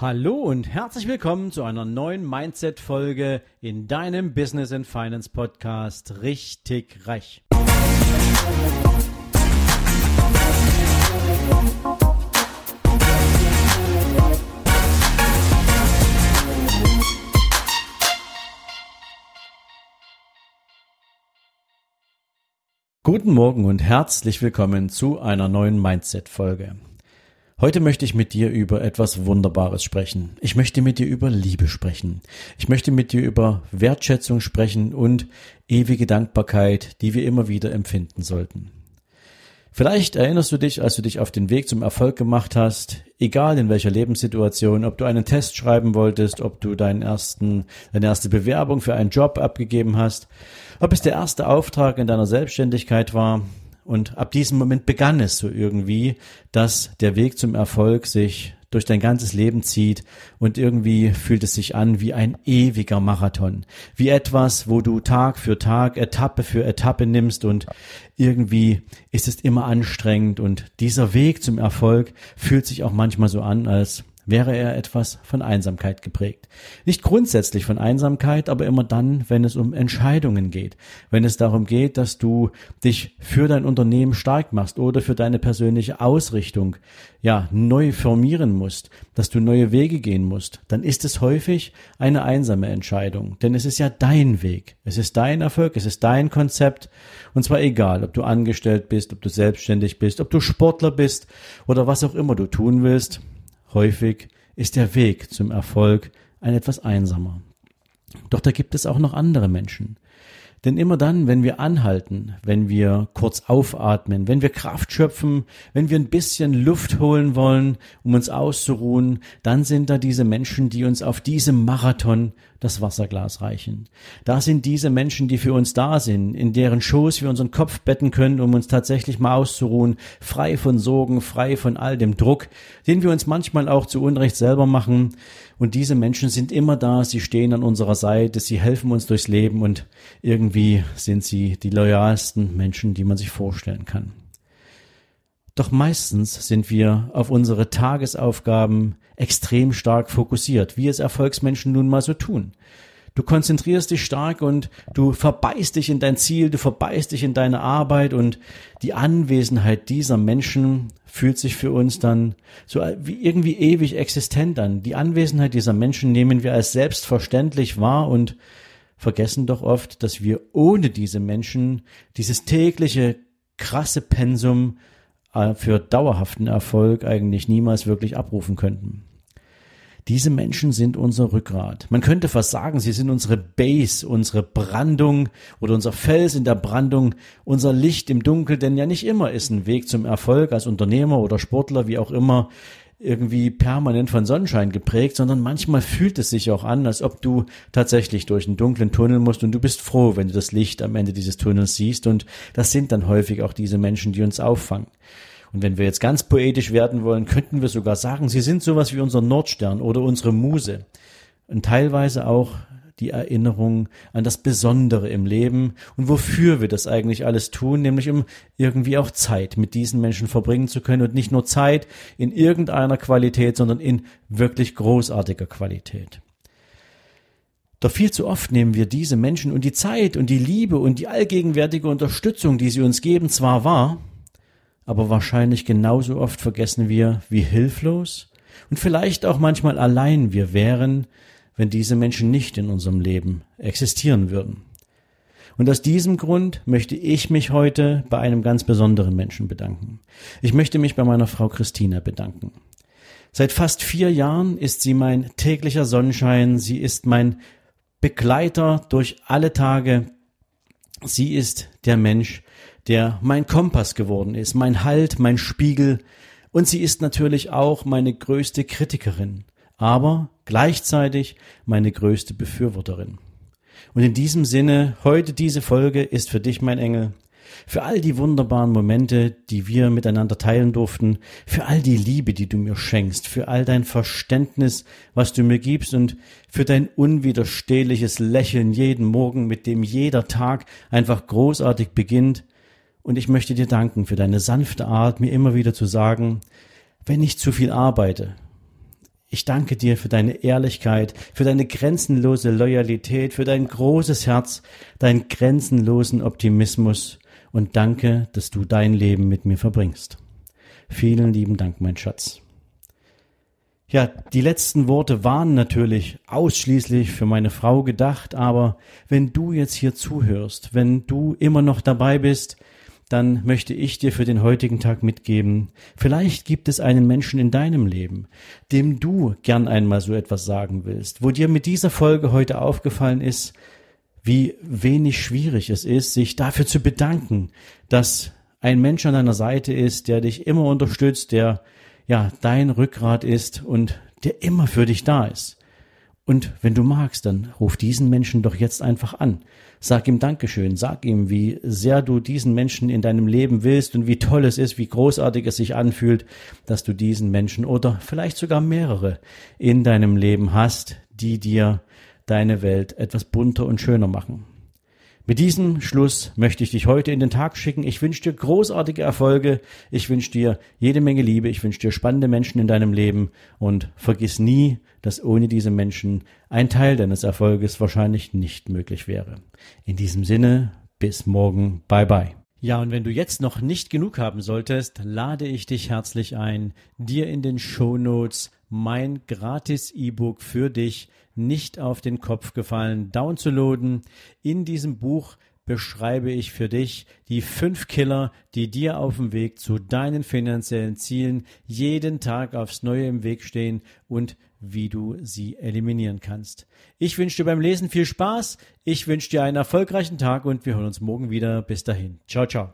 Hallo und herzlich willkommen zu einer neuen Mindset-Folge in deinem Business and Finance Podcast Richtig Reich. Guten Morgen und herzlich willkommen zu einer neuen Mindset-Folge. Heute möchte ich mit dir über etwas Wunderbares sprechen. Ich möchte mit dir über Liebe sprechen. Ich möchte mit dir über Wertschätzung sprechen und ewige Dankbarkeit, die wir immer wieder empfinden sollten. Vielleicht erinnerst du dich, als du dich auf den Weg zum Erfolg gemacht hast, egal in welcher Lebenssituation, ob du einen Test schreiben wolltest, ob du deinen ersten, deine erste Bewerbung für einen Job abgegeben hast, ob es der erste Auftrag in deiner Selbstständigkeit war, und ab diesem Moment begann es so irgendwie, dass der Weg zum Erfolg sich durch dein ganzes Leben zieht und irgendwie fühlt es sich an wie ein ewiger Marathon, wie etwas, wo du Tag für Tag, Etappe für Etappe nimmst und irgendwie ist es immer anstrengend. Und dieser Weg zum Erfolg fühlt sich auch manchmal so an, als wäre er etwas von Einsamkeit geprägt. Nicht grundsätzlich von Einsamkeit, aber immer dann, wenn es um Entscheidungen geht, wenn es darum geht, dass du dich für dein Unternehmen stark machst oder für deine persönliche Ausrichtung, ja, neu formieren musst, dass du neue Wege gehen musst, dann ist es häufig eine einsame Entscheidung, denn es ist ja dein Weg, es ist dein Erfolg, es ist dein Konzept. Und zwar egal, ob du angestellt bist, ob du selbstständig bist, ob du Sportler bist oder was auch immer du tun willst, Häufig ist der Weg zum Erfolg ein etwas einsamer. Doch da gibt es auch noch andere Menschen. Denn immer dann, wenn wir anhalten, wenn wir kurz aufatmen, wenn wir Kraft schöpfen, wenn wir ein bisschen Luft holen wollen, um uns auszuruhen, dann sind da diese Menschen, die uns auf diesem Marathon das Wasserglas reichen. Da sind diese Menschen, die für uns da sind, in deren Schoß wir unseren Kopf betten können, um uns tatsächlich mal auszuruhen, frei von Sorgen, frei von all dem Druck, den wir uns manchmal auch zu Unrecht selber machen. Und diese Menschen sind immer da, sie stehen an unserer Seite, sie helfen uns durchs Leben und irgendwie sind sie die loyalsten Menschen, die man sich vorstellen kann. Doch meistens sind wir auf unsere Tagesaufgaben extrem stark fokussiert, wie es Erfolgsmenschen nun mal so tun. Du konzentrierst dich stark und du verbeißt dich in dein Ziel, du verbeißt dich in deine Arbeit und die Anwesenheit dieser Menschen fühlt sich für uns dann so wie irgendwie ewig existent an. Die Anwesenheit dieser Menschen nehmen wir als selbstverständlich wahr und vergessen doch oft, dass wir ohne diese Menschen dieses tägliche krasse Pensum äh, für dauerhaften Erfolg eigentlich niemals wirklich abrufen könnten. Diese Menschen sind unser Rückgrat. Man könnte fast sagen, sie sind unsere Base, unsere Brandung oder unser Fels in der Brandung, unser Licht im Dunkel, denn ja nicht immer ist ein Weg zum Erfolg als Unternehmer oder Sportler, wie auch immer, irgendwie permanent von Sonnenschein geprägt, sondern manchmal fühlt es sich auch an, als ob du tatsächlich durch einen dunklen Tunnel musst und du bist froh, wenn du das Licht am Ende dieses Tunnels siehst und das sind dann häufig auch diese Menschen, die uns auffangen. Und wenn wir jetzt ganz poetisch werden wollen, könnten wir sogar sagen, sie sind sowas wie unser Nordstern oder unsere Muse. Und teilweise auch die Erinnerung an das Besondere im Leben und wofür wir das eigentlich alles tun, nämlich um irgendwie auch Zeit mit diesen Menschen verbringen zu können und nicht nur Zeit in irgendeiner Qualität, sondern in wirklich großartiger Qualität. Doch viel zu oft nehmen wir diese Menschen und die Zeit und die Liebe und die allgegenwärtige Unterstützung, die sie uns geben, zwar wahr, aber wahrscheinlich genauso oft vergessen wir, wie hilflos und vielleicht auch manchmal allein wir wären, wenn diese Menschen nicht in unserem Leben existieren würden. Und aus diesem Grund möchte ich mich heute bei einem ganz besonderen Menschen bedanken. Ich möchte mich bei meiner Frau Christina bedanken. Seit fast vier Jahren ist sie mein täglicher Sonnenschein, sie ist mein Begleiter durch alle Tage, sie ist der Mensch, der mein Kompass geworden ist, mein Halt, mein Spiegel, und sie ist natürlich auch meine größte Kritikerin aber gleichzeitig meine größte Befürworterin. Und in diesem Sinne, heute diese Folge ist für dich, mein Engel, für all die wunderbaren Momente, die wir miteinander teilen durften, für all die Liebe, die du mir schenkst, für all dein Verständnis, was du mir gibst und für dein unwiderstehliches Lächeln jeden Morgen, mit dem jeder Tag einfach großartig beginnt. Und ich möchte dir danken für deine sanfte Art, mir immer wieder zu sagen, wenn ich zu viel arbeite, Ich danke dir für deine Ehrlichkeit, für deine grenzenlose Loyalität, für dein großes Herz, deinen grenzenlosen Optimismus und danke, dass du dein Leben mit mir verbringst. Vielen lieben Dank, mein Schatz. Ja, die letzten Worte waren natürlich ausschließlich für meine Frau gedacht, aber wenn du jetzt hier zuhörst, wenn du immer noch dabei bist, dann möchte ich dir für den heutigen Tag mitgeben, vielleicht gibt es einen Menschen in deinem Leben, dem du gern einmal so etwas sagen willst, wo dir mit dieser Folge heute aufgefallen ist, wie wenig schwierig es ist, sich dafür zu bedanken, dass ein Mensch an deiner Seite ist, der dich immer unterstützt, der ja dein Rückgrat ist und der immer für dich da ist. Und wenn du magst, dann ruf diesen Menschen doch jetzt einfach an. Sag ihm Dankeschön, sag ihm, wie sehr du diesen Menschen in deinem Leben willst und wie toll es ist, wie großartig es sich anfühlt, dass du diesen Menschen oder vielleicht sogar mehrere in deinem Leben hast, die dir deine Welt etwas bunter und schöner machen. Mit diesem Schluss möchte ich dich heute in den Tag schicken. Ich wünsche dir großartige Erfolge. Ich wünsche dir jede Menge Liebe. Ich wünsche dir spannende Menschen in deinem Leben. Und vergiss nie, dass ohne diese Menschen ein Teil deines Erfolges wahrscheinlich nicht möglich wäre. In diesem Sinne, bis morgen. Bye bye. Ja, und wenn du jetzt noch nicht genug haben solltest, lade ich dich herzlich ein, dir in den Show Notes mein gratis E-Book für dich nicht auf den Kopf gefallen downzuladen. In diesem Buch beschreibe ich für dich die fünf Killer, die dir auf dem Weg zu deinen finanziellen Zielen jeden Tag aufs Neue im Weg stehen und wie du sie eliminieren kannst. Ich wünsche dir beim Lesen viel Spaß, ich wünsche dir einen erfolgreichen Tag und wir hören uns morgen wieder. Bis dahin. Ciao, ciao.